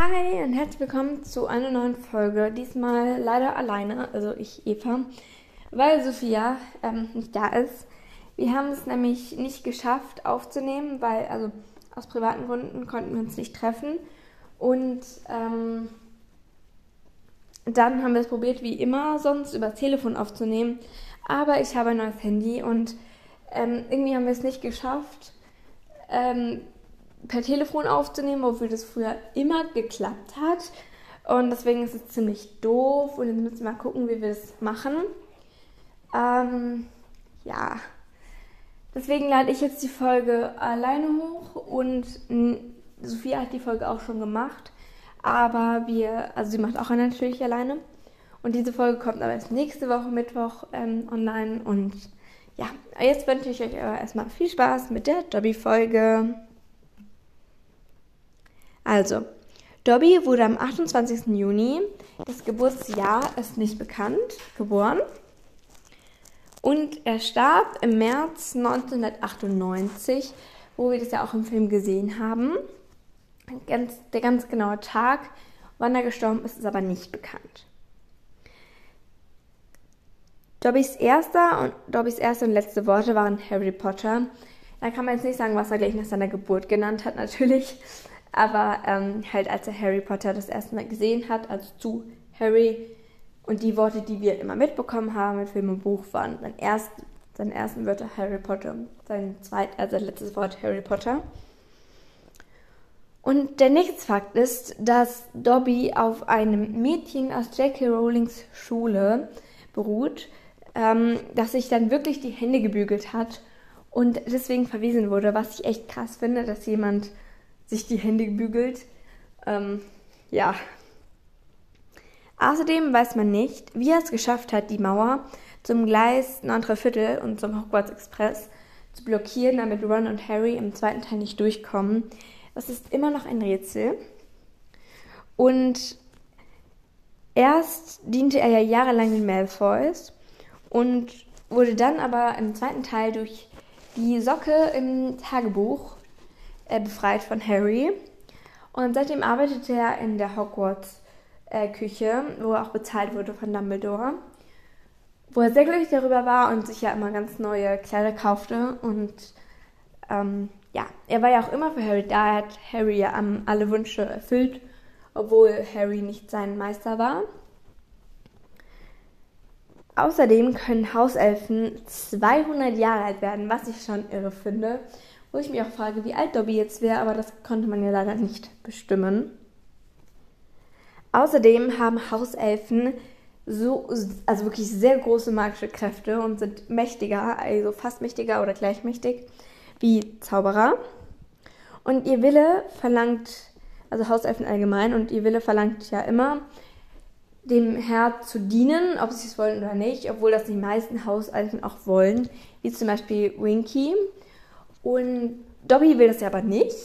Hi und herzlich willkommen zu einer neuen Folge. Diesmal leider alleine, also ich Eva, weil Sophia ähm, nicht da ist. Wir haben es nämlich nicht geschafft aufzunehmen, weil also aus privaten Gründen konnten wir uns nicht treffen. Und ähm, dann haben wir es probiert, wie immer sonst über das Telefon aufzunehmen. Aber ich habe ein neues Handy und ähm, irgendwie haben wir es nicht geschafft, ähm, per Telefon aufzunehmen, obwohl das früher immer geklappt hat. Und deswegen ist es ziemlich doof und jetzt müssen wir mal gucken, wie wir es machen. Ähm, ja. Deswegen lade ich jetzt die Folge alleine hoch und Sophia hat die Folge auch schon gemacht. Aber wir, also sie macht auch natürlich alleine. Und diese Folge kommt aber erst nächste Woche Mittwoch ähm, online. Und ja, jetzt wünsche ich euch aber erstmal viel Spaß mit der Dobby-Folge. Also, Dobby wurde am 28. Juni, das Geburtsjahr ist nicht bekannt, geboren. Und er starb im März 1998, wo wir das ja auch im Film gesehen haben. Ganz, der ganz genaue Tag, wann er gestorben ist, ist aber nicht bekannt. Dobbys erster und Dobbys erste und letzte Worte waren Harry Potter. Da kann man jetzt nicht sagen, was er gleich nach seiner Geburt genannt hat, natürlich. Aber ähm, halt, als er Harry Potter das erste Mal gesehen hat, also zu Harry, und die Worte, die wir immer mitbekommen haben mit Film und Buch, waren sein erst, seine ersten Wörter Harry Potter, sein zweit, also letztes Wort Harry Potter. Und der nächste Fakt ist, dass Dobby auf einem Mädchen aus J.K. Rowlings Schule beruht, ähm, das sich dann wirklich die Hände gebügelt hat und deswegen verwiesen wurde, was ich echt krass finde, dass jemand sich die Hände bügelt. Ähm, ja. Außerdem weiß man nicht, wie er es geschafft hat, die Mauer zum Gleis 9 Viertel und zum Hogwarts Express zu blockieren, damit Ron und Harry im zweiten Teil nicht durchkommen. Das ist immer noch ein Rätsel. Und erst diente er ja jahrelang den Malfoys und wurde dann aber im zweiten Teil durch die Socke im Tagebuch äh, befreit von Harry. Und seitdem arbeitet er in der Hogwarts-Küche, äh, wo er auch bezahlt wurde von Dumbledore. Wo er sehr glücklich darüber war und sich ja immer ganz neue Kleider kaufte. Und ähm, ja, er war ja auch immer für Harry da. Er hat Harry ja um, alle Wünsche erfüllt, obwohl Harry nicht sein Meister war. Außerdem können Hauselfen 200 Jahre alt werden, was ich schon irre finde. Wo ich mich auch frage, wie alt Dobby jetzt wäre, aber das konnte man ja leider nicht bestimmen. Außerdem haben Hauselfen so, also wirklich sehr große magische Kräfte und sind mächtiger, also fast mächtiger oder gleichmächtig wie Zauberer. Und ihr Wille verlangt, also Hauselfen allgemein, und ihr Wille verlangt ja immer, dem Herr zu dienen, ob sie es wollen oder nicht, obwohl das die meisten Hauselfen auch wollen, wie zum Beispiel Winky. Und Dobby will das ja aber nicht.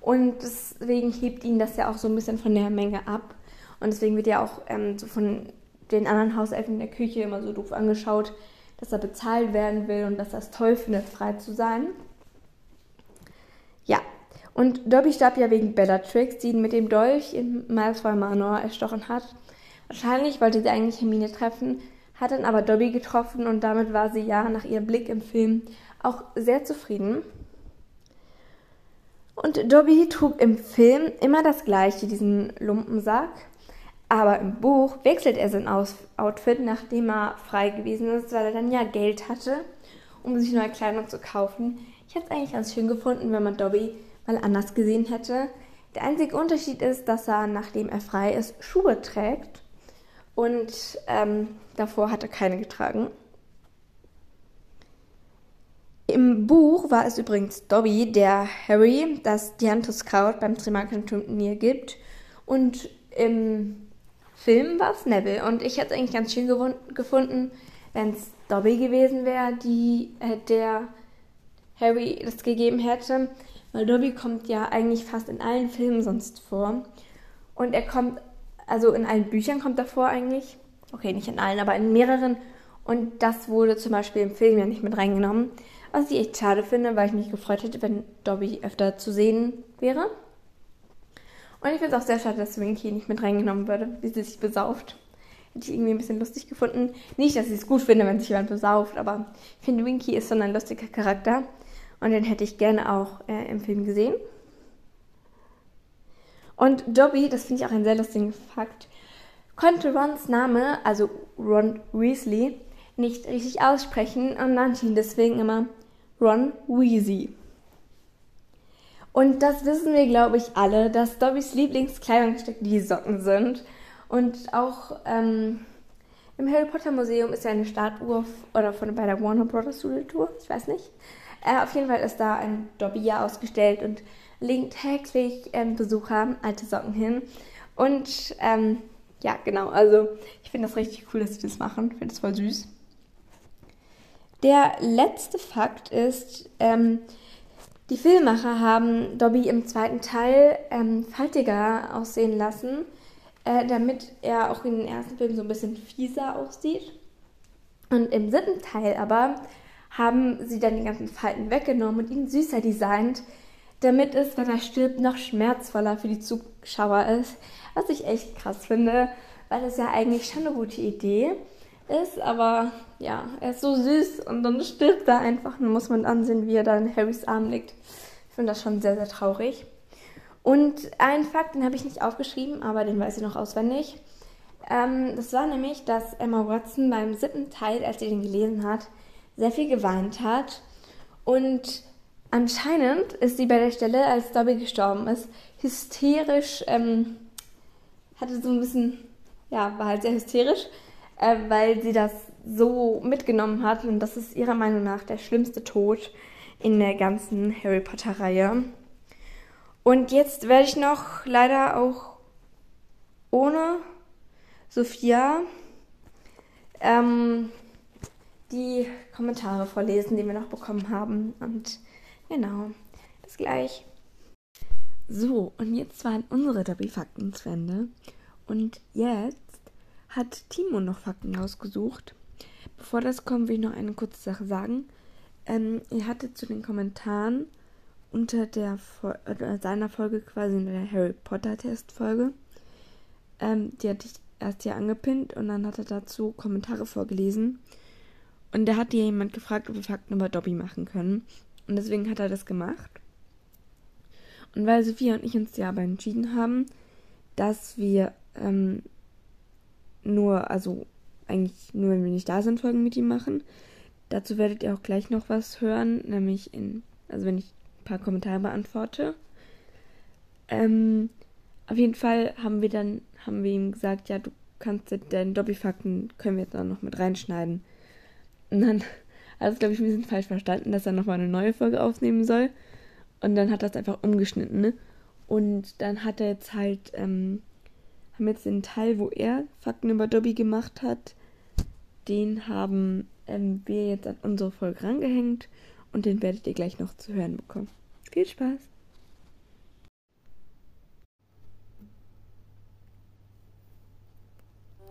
Und deswegen hebt ihn das ja auch so ein bisschen von der Menge ab. Und deswegen wird ja auch ähm, so von den anderen Hauselfen in der Küche immer so doof angeschaut, dass er bezahlt werden will und dass er es toll findet, frei zu sein. Ja, und Dobby starb ja wegen Bellatrix, die ihn mit dem Dolch in Malfoy Manor erstochen hat. Wahrscheinlich wollte sie eigentlich Hermine treffen, hat dann aber Dobby getroffen und damit war sie ja nach ihrem Blick im Film auch sehr zufrieden. Und Dobby trug im Film immer das gleiche, diesen Lumpensack. Aber im Buch wechselt er sein Outfit, nachdem er frei gewesen ist, weil er dann ja Geld hatte, um sich neue Kleidung zu kaufen. Ich hätte es eigentlich ganz schön gefunden, wenn man Dobby mal anders gesehen hätte. Der einzige Unterschied ist, dass er, nachdem er frei ist, Schuhe trägt. Und ähm, davor hat er keine getragen. Im Buch war es übrigens Dobby, der Harry das Dianthus-Kraut beim Trimaken-Turnier gibt. Und im Film war es Neville. Und ich hätte es eigentlich ganz schön gefunden, wenn es Dobby gewesen wäre, äh, der Harry das gegeben hätte. Weil Dobby kommt ja eigentlich fast in allen Filmen sonst vor. Und er kommt, also in allen Büchern kommt er vor eigentlich. Okay, nicht in allen, aber in mehreren. Und das wurde zum Beispiel im Film ja nicht mit reingenommen. Was ich echt schade finde, weil ich mich gefreut hätte, wenn Dobby öfter zu sehen wäre. Und ich finde es auch sehr schade, dass Winky nicht mit reingenommen würde, wie sie sich besauft. Hätte ich irgendwie ein bisschen lustig gefunden. Nicht, dass ich es gut finde, wenn sich jemand besauft, aber ich finde, Winky ist so ein lustiger Charakter. Und den hätte ich gerne auch äh, im Film gesehen. Und Dobby, das finde ich auch einen sehr lustigen Fakt, konnte Rons Name, also Ron Weasley, nicht richtig aussprechen und nannte ihn deswegen immer Ron Weasley. Und das wissen wir, glaube ich, alle, dass Dobbys Lieblingskleidungsstück die Socken sind. Und auch ähm, im Harry Potter Museum ist ja eine Statue oder von bei der Warner Brothers Tour, ich weiß nicht. Äh, auf jeden Fall ist da ein Dobby ja ausgestellt und legen täglich ähm, Besucher alte Socken hin. Und ähm, ja, genau, also ich finde das richtig cool, dass sie das machen. Ich finde das voll süß. Der letzte Fakt ist, ähm, die Filmemacher haben Dobby im zweiten Teil ähm, faltiger aussehen lassen, äh, damit er auch in den ersten Filmen so ein bisschen fieser aussieht. Und im siebten Teil aber haben sie dann die ganzen Falten weggenommen und ihn süßer designt, damit es, wenn er stirbt, noch schmerzvoller für die Zuschauer ist. Was ich echt krass finde, weil es ja eigentlich schon eine gute Idee ist, aber ja, er ist so süß und dann stirbt er einfach. Dann muss man ansehen, wie er da in Harrys Arm liegt. Ich finde das schon sehr, sehr traurig. Und ein Fakt, den habe ich nicht aufgeschrieben, aber den weiß ich noch auswendig. Ähm, das war nämlich, dass Emma Watson beim siebten Teil, als sie den gelesen hat, sehr viel geweint hat. Und anscheinend ist sie bei der Stelle, als Dobby gestorben ist, hysterisch, ähm, hatte so ein bisschen, ja, war halt sehr hysterisch, äh, weil sie das so mitgenommen hat. Und das ist ihrer Meinung nach der schlimmste Tod in der ganzen Harry Potter-Reihe. Und jetzt werde ich noch leider auch ohne Sophia ähm, die Kommentare vorlesen, die wir noch bekommen haben. Und genau, bis gleich. So, und jetzt waren unsere Dobby-Fakten zu Ende. Und jetzt hat Timo noch Fakten rausgesucht. Bevor das kommt, will ich noch eine kurze Sache sagen. Ähm, ihr hattet zu den Kommentaren unter der äh, seiner Folge quasi in der Harry Potter Test-Folge, ähm, die hatte ich erst hier angepinnt und dann hat er dazu Kommentare vorgelesen. Und da hat jemand gefragt, ob wir Fakten über Dobby machen können. Und deswegen hat er das gemacht. Und weil Sophia und ich uns ja aber entschieden haben, dass wir ähm, nur, also eigentlich nur, wenn wir nicht da sind, Folgen mit ihm machen. Dazu werdet ihr auch gleich noch was hören, nämlich in, also wenn ich ein paar Kommentare beantworte. Ähm, auf jeden Fall haben wir dann, haben wir ihm gesagt, ja, du kannst deinen Dobby-Fakten können wir jetzt auch noch mit reinschneiden. Und dann hat es, glaube ich, ein bisschen falsch verstanden, dass er nochmal eine neue Folge aufnehmen soll. Und dann hat er es einfach umgeschnitten, ne? Und dann hat er jetzt halt, ähm, haben jetzt den Teil, wo er Fakten über Dobby gemacht hat, den haben ähm, wir jetzt an unsere Folge rangehängt und den werdet ihr gleich noch zu hören bekommen. Viel Spaß!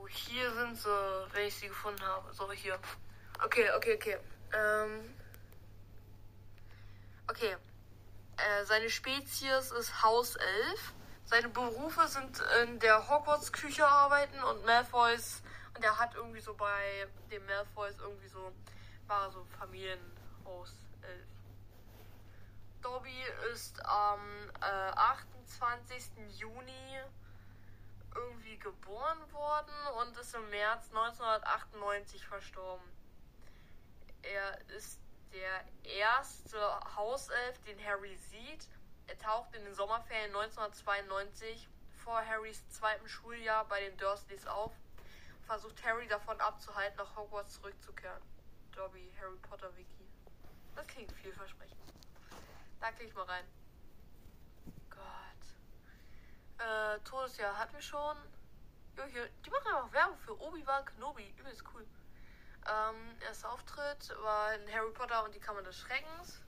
Hier sind sie, wenn ich sie gefunden habe. So, hier. Okay, okay, okay. Ähm. Okay. Äh, seine Spezies ist Hauself. Seine Berufe sind in der Hogwarts-Küche arbeiten und Malfoys. Und er hat irgendwie so bei dem Malfoys irgendwie so. War so Familienhauself. Dobby ist am äh, 28. Juni irgendwie geboren worden und ist im März 1998 verstorben. Er ist der erste Hauself, den Harry sieht. Er taucht in den Sommerferien 1992 vor Harrys zweitem Schuljahr bei den Dursleys auf versucht Harry davon abzuhalten, nach Hogwarts zurückzukehren. Dobby, Harry Potter Wiki. Das klingt vielversprechend. Da klicke ich mal rein. Gott. Äh, Todesjahr hatten wir schon. Jo, hier, die machen einfach Werbung für Obi-Wan Kenobi. Übelst cool. Ähm, erster Auftritt war in Harry Potter und die Kammer des Schreckens.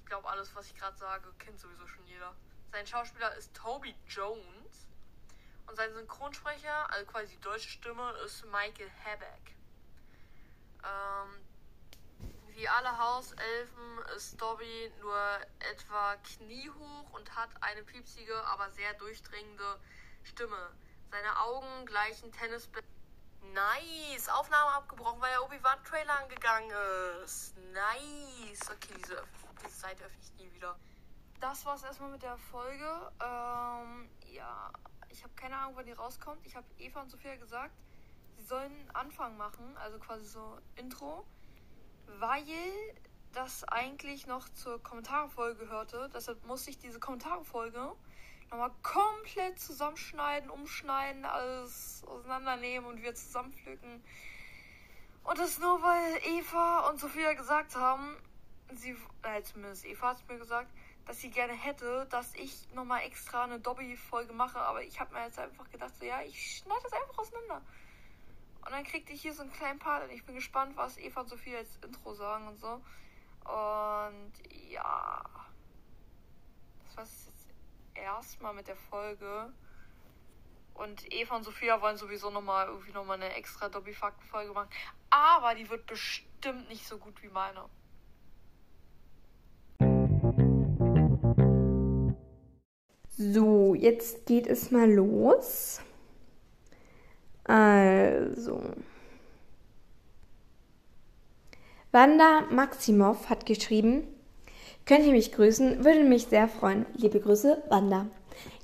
Ich glaube, alles, was ich gerade sage, kennt sowieso schon jeder. Sein Schauspieler ist Toby Jones. Und sein Synchronsprecher, also quasi die deutsche Stimme, ist Michael Habeck. Ähm, Wie alle Hauselfen ist Dobby nur etwa kniehoch und hat eine piepsige, aber sehr durchdringende Stimme. Seine Augen gleichen Tennisbälle. Nice! Aufnahme abgebrochen, weil der Obi-Wan-Trailer angegangen ist. Nice! Okay, diese, diese Seite öffne ich nie wieder. Das war's erstmal mit der Folge. Ähm, ja, ich habe keine Ahnung, wann die rauskommt. Ich habe Eva und Sophia gesagt, sie sollen Anfang machen, also quasi so Intro, weil das eigentlich noch zur Kommentarfolge gehörte. Deshalb musste ich diese Kommentarfolge nochmal komplett zusammenschneiden, umschneiden, alles auseinandernehmen und wir zusammenpflücken. Und das nur, weil Eva und Sophia gesagt haben, sie, äh, zumindest Eva hat es mir gesagt, dass sie gerne hätte, dass ich nochmal extra eine Dobby-Folge mache. Aber ich habe mir jetzt einfach gedacht, so, ja, ich schneide das einfach auseinander. Und dann kriegte ich hier so einen kleinen Part und ich bin gespannt, was Eva und Sophia als Intro sagen und so. Und ja, das war es jetzt erstmal mit der Folge. Und Eva und Sophia wollen sowieso nochmal irgendwie nochmal eine extra Dobby-Fakten-Folge machen. Aber die wird bestimmt nicht so gut wie meine. So, jetzt geht es mal los. Also. Wanda Maximov hat geschrieben, könnt ihr mich grüßen, würde mich sehr freuen. Liebe Grüße, Wanda.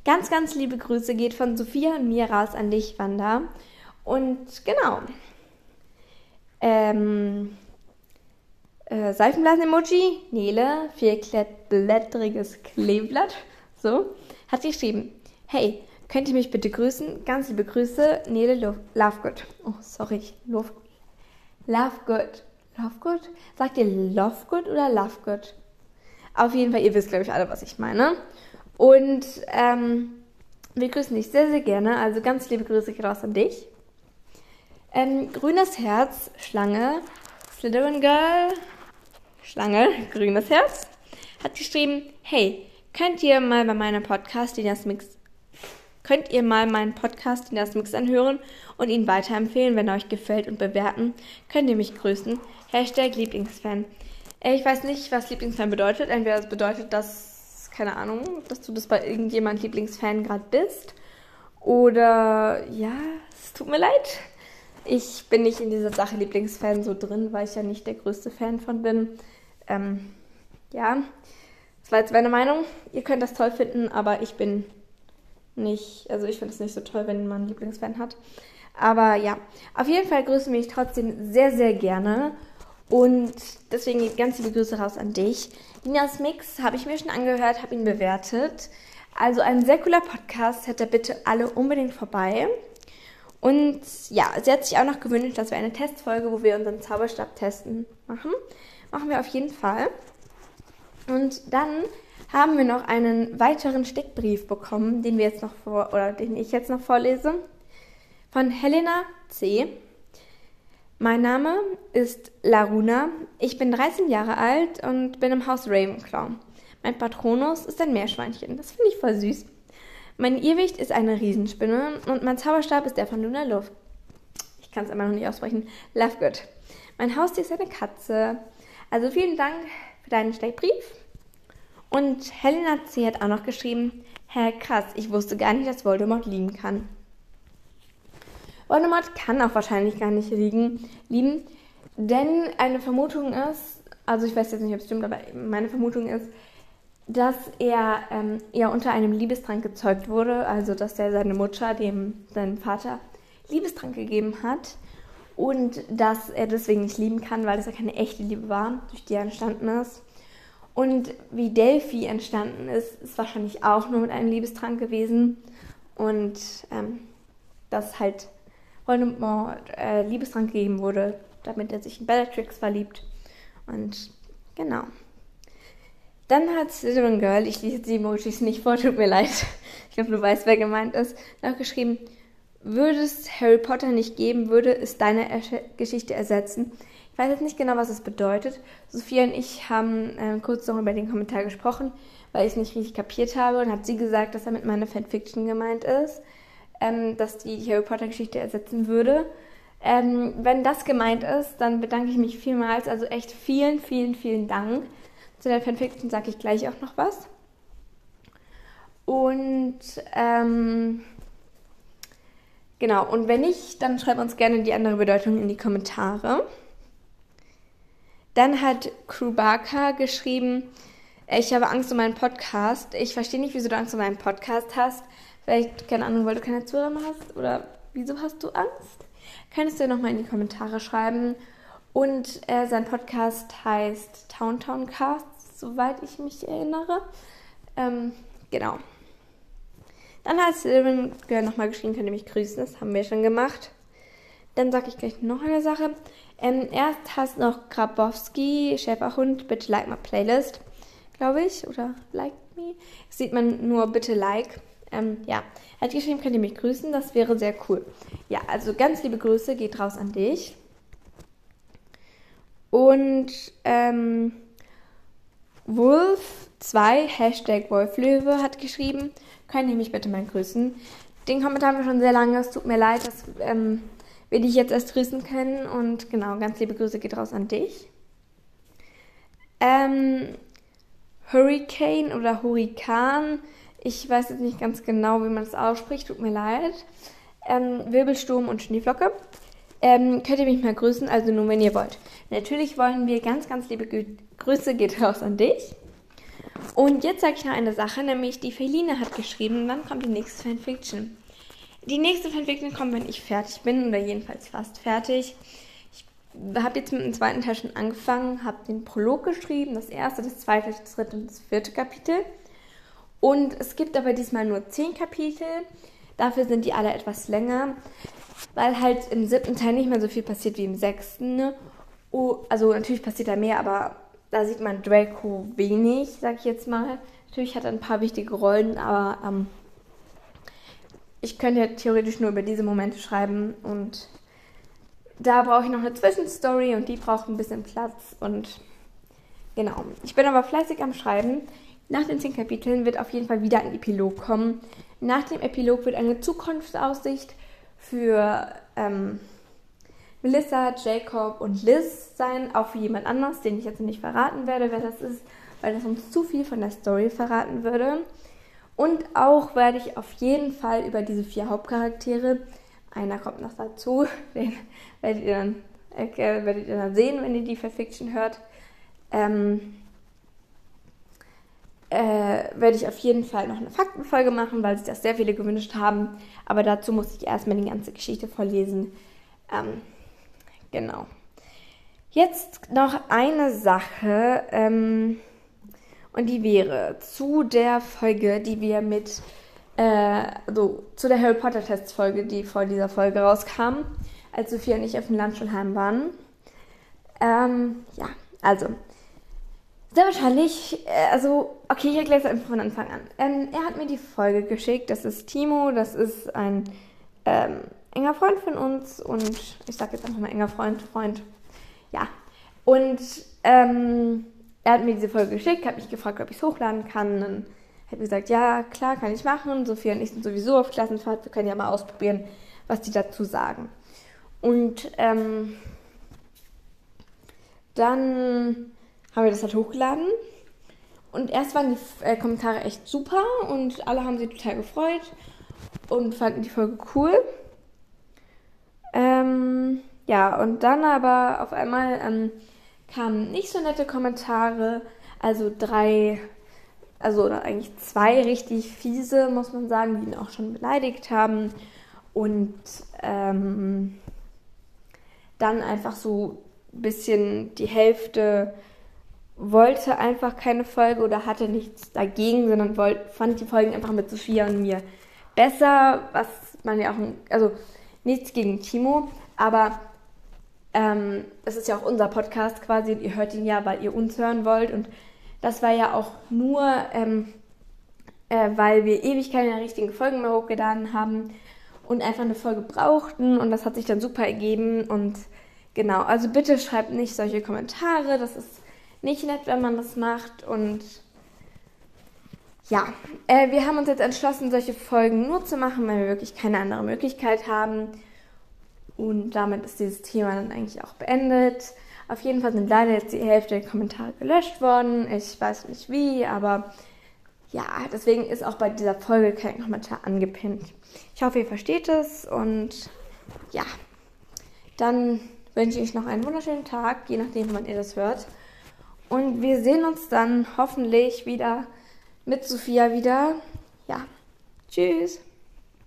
Ganz, ganz liebe Grüße geht von Sophia und mir raus an dich, Wanda. Und genau. Ähm, äh, Seifenblasen-Emoji, Nele, vierblättriges Kleeblatt. So hat geschrieben, hey, könnt ihr mich bitte grüßen? Ganz liebe Grüße, Nele Lo Lovegood. Oh, sorry, Love, Lovegood. Lovegood? Sagt ihr Lovegood oder Lovegood? Auf jeden Fall, ihr wisst, glaube ich, alle, was ich meine. Und ähm, wir grüßen dich sehr, sehr gerne. Also ganz liebe Grüße raus an dich. Ähm, grünes Herz, Schlange, Slytherin Girl, Schlange, grünes Herz, hat geschrieben, hey, könnt ihr mal bei meinem Podcast Dinas Mix könnt ihr mal meinen Podcast Dinas Mix anhören und ihn weiterempfehlen, wenn er euch gefällt und bewerten. Könnt ihr mich grüßen. Hashtag Lieblingsfan. Äh, ich weiß nicht, was Lieblingsfan bedeutet. Entweder es bedeutet, dass, keine Ahnung, dass du das bei irgendjemand Lieblingsfan gerade bist. Oder ja, es tut mir leid. Ich bin nicht in dieser Sache Lieblingsfan so drin, weil ich ja nicht der größte Fan von bin. Ähm, ja, war jetzt meine Meinung. Ihr könnt das toll finden, aber ich bin nicht, also ich finde es nicht so toll, wenn man einen Lieblingsfan hat. Aber ja, auf jeden Fall grüße mich trotzdem sehr, sehr gerne. Und deswegen geht ganz liebe Grüße raus an dich. Linas Mix habe ich mir schon angehört, habe ihn bewertet. Also ein sehr cooler Podcast, hätte bitte alle unbedingt vorbei. Und ja, sie hat sich auch noch gewünscht, dass wir eine Testfolge, wo wir unseren Zauberstab testen, machen. Machen wir auf jeden Fall. Und dann haben wir noch einen weiteren Steckbrief bekommen, den wir jetzt noch vor oder den ich jetzt noch vorlese. Von Helena C. Mein Name ist Laruna. Ich bin 13 Jahre alt und bin im Haus Ravenclaw. Mein Patronus ist ein Meerschweinchen. Das finde ich voll süß. Mein Irrwicht ist eine Riesenspinne und mein Zauberstab ist der von Luna Love. Ich kann es immer noch nicht aussprechen. Lovegood. Mein Haustier ist eine Katze. Also vielen Dank für deinen Steckbrief. Und Helena C. hat auch noch geschrieben, Herr krass, ich wusste gar nicht, dass Voldemort lieben kann. Voldemort kann auch wahrscheinlich gar nicht liegen, lieben, denn eine Vermutung ist, also ich weiß jetzt nicht, ob es stimmt, aber meine Vermutung ist, dass er ähm, ja unter einem Liebestrank gezeugt wurde, also dass er seine Mutter, dem seinen Vater, Liebestrank gegeben hat und dass er deswegen nicht lieben kann, weil das ja keine echte Liebe war, durch die er entstanden ist. Und wie Delphi entstanden ist, ist wahrscheinlich auch nur mit einem Liebestrank gewesen. Und ähm, dass halt Voldemort äh, Liebestrank gegeben wurde, damit er sich in Bellatrix verliebt. Und genau. Dann hat Slytherin Girl, ich lese die Emojis nicht vor, tut mir leid. Ich glaube, du weißt, wer gemeint ist, nachgeschrieben, würde es Harry Potter nicht geben, würde es deine Geschichte ersetzen. Ich weiß jetzt nicht genau, was es bedeutet. Sophia und ich haben äh, kurz noch über den Kommentar gesprochen, weil ich es nicht richtig kapiert habe und hat sie gesagt, dass er mit meiner Fanfiction gemeint ist, ähm, dass die Harry Potter Geschichte ersetzen würde. Ähm, wenn das gemeint ist, dann bedanke ich mich vielmals. Also echt vielen, vielen, vielen Dank. Zu der Fanfiction sage ich gleich auch noch was. Und ähm, genau, und wenn nicht, dann schreibt uns gerne die andere Bedeutung in die Kommentare. Dann hat Krubaka geschrieben, ich habe Angst um meinen Podcast. Ich verstehe nicht, wieso du Angst um meinen Podcast hast. Vielleicht, keine Ahnung, weil du keine Zuhörer hast oder wieso hast du Angst? Kannst du ja nochmal in die Kommentare schreiben. Und äh, sein Podcast heißt Town Town Cast, soweit ich mich erinnere. Ähm, genau. Dann hat Sylvan nochmal geschrieben, könnt ihr mich grüßen, das haben wir schon gemacht. Dann sage ich gleich noch eine Sache. Ähm, erst hast noch Grabowski, Schäferhund, bitte like my Playlist, glaube ich, oder like me. Das sieht man nur bitte like. Ähm, ja, er hat geschrieben, könnt ihr mich grüßen, das wäre sehr cool. Ja, also ganz liebe Grüße, geht raus an dich. Und ähm, Wolf2, Hashtag Wolflöwe, hat geschrieben, könnt ihr mich bitte mal grüßen. Den Kommentar haben wir schon sehr lange, es tut mir leid, dass ähm, wir dich jetzt erst grüßen können. Und genau, ganz liebe Grüße geht raus an dich. Ähm, Hurricane oder Hurrikan ich weiß jetzt nicht ganz genau, wie man das ausspricht, tut mir leid. Ähm, Wirbelsturm und Schneeflocke. Ähm, könnt ihr mich mal grüßen, also nur wenn ihr wollt. Natürlich wollen wir ganz, ganz liebe Gü Grüße geht raus an dich. Und jetzt sage ich noch eine Sache, nämlich die Feline hat geschrieben, wann kommt die nächste Fanfiction? Die nächste Fanfiction kommt, wenn ich fertig bin, oder jedenfalls fast fertig. Ich habe jetzt mit dem zweiten Teil schon angefangen, habe den Prolog geschrieben, das erste, das zweite, das dritte und das vierte Kapitel. Und es gibt aber diesmal nur zehn Kapitel. Dafür sind die alle etwas länger, weil halt im siebten Teil nicht mehr so viel passiert wie im sechsten. Oh, also natürlich passiert da mehr, aber da sieht man Draco wenig, sag ich jetzt mal. Natürlich hat er ein paar wichtige Rollen, aber ähm, ich könnte ja theoretisch nur über diese Momente schreiben und da brauche ich noch eine Zwischenstory und die braucht ein bisschen Platz und genau. Ich bin aber fleißig am Schreiben. Nach den zehn Kapiteln wird auf jeden Fall wieder ein Epilog kommen. Nach dem Epilog wird eine Zukunftsaussicht für ähm, Melissa, Jacob und Liz sein, auch für jemand anders, den ich jetzt nicht verraten werde, wer das ist, weil das uns zu viel von der Story verraten würde. Und auch werde ich auf jeden Fall über diese vier Hauptcharaktere, einer kommt noch dazu, den werdet ihr dann, äh, werdet ihr dann sehen, wenn ihr die Fanfiction hört, ähm, äh, werde ich auf jeden Fall noch eine Faktenfolge machen, weil sich das sehr viele gewünscht haben. Aber dazu muss ich erstmal die ganze Geschichte vorlesen. Ähm, genau. Jetzt noch eine Sache. Ähm, und die wäre zu der Folge, die wir mit, äh, also zu der Harry Potter Test-Folge, die vor dieser Folge rauskam, als Sophia und ich auf dem Landschulheim waren. Ähm, ja, also sehr wahrscheinlich, äh, also, okay, ich erkläre es einfach von Anfang an. Ähm, er hat mir die Folge geschickt, das ist Timo, das ist ein ähm, enger Freund von uns und ich sage jetzt einfach mal enger Freund, Freund, ja. Und ähm, er hat mir diese Folge geschickt, hat mich gefragt, ob ich es hochladen kann. Dann hat gesagt, ja, klar, kann ich machen. Sophia und ich sind sowieso auf Klassenfahrt, wir können ja mal ausprobieren, was die dazu sagen. Und ähm, dann haben wir das halt hochgeladen. Und erst waren die äh, Kommentare echt super und alle haben sich total gefreut und fanden die Folge cool. Ähm, ja, und dann aber auf einmal ähm, kamen nicht so nette Kommentare, also drei, also eigentlich zwei richtig fiese, muss man sagen, die ihn auch schon beleidigt haben. Und ähm, dann einfach so ein bisschen die Hälfte wollte einfach keine Folge oder hatte nichts dagegen, sondern wollt, fand die Folgen einfach mit Sophia und mir besser, was man ja auch, also nichts gegen Timo, aber ähm, es ist ja auch unser Podcast quasi und ihr hört ihn ja, weil ihr uns hören wollt und das war ja auch nur, ähm, äh, weil wir ewig keine richtigen Folgen mehr hochgeladen haben und einfach eine Folge brauchten und das hat sich dann super ergeben und genau, also bitte schreibt nicht solche Kommentare, das ist nicht nett, wenn man das macht. Und ja, äh, wir haben uns jetzt entschlossen, solche Folgen nur zu machen, weil wir wirklich keine andere Möglichkeit haben. Und damit ist dieses Thema dann eigentlich auch beendet. Auf jeden Fall sind leider jetzt die Hälfte der Kommentare gelöscht worden. Ich weiß nicht wie, aber ja, deswegen ist auch bei dieser Folge kein Kommentar angepinnt. Ich hoffe, ihr versteht es und ja, dann wünsche ich noch einen wunderschönen Tag, je nachdem, wann ihr das hört. Und wir sehen uns dann hoffentlich wieder mit Sophia wieder. Ja, tschüss.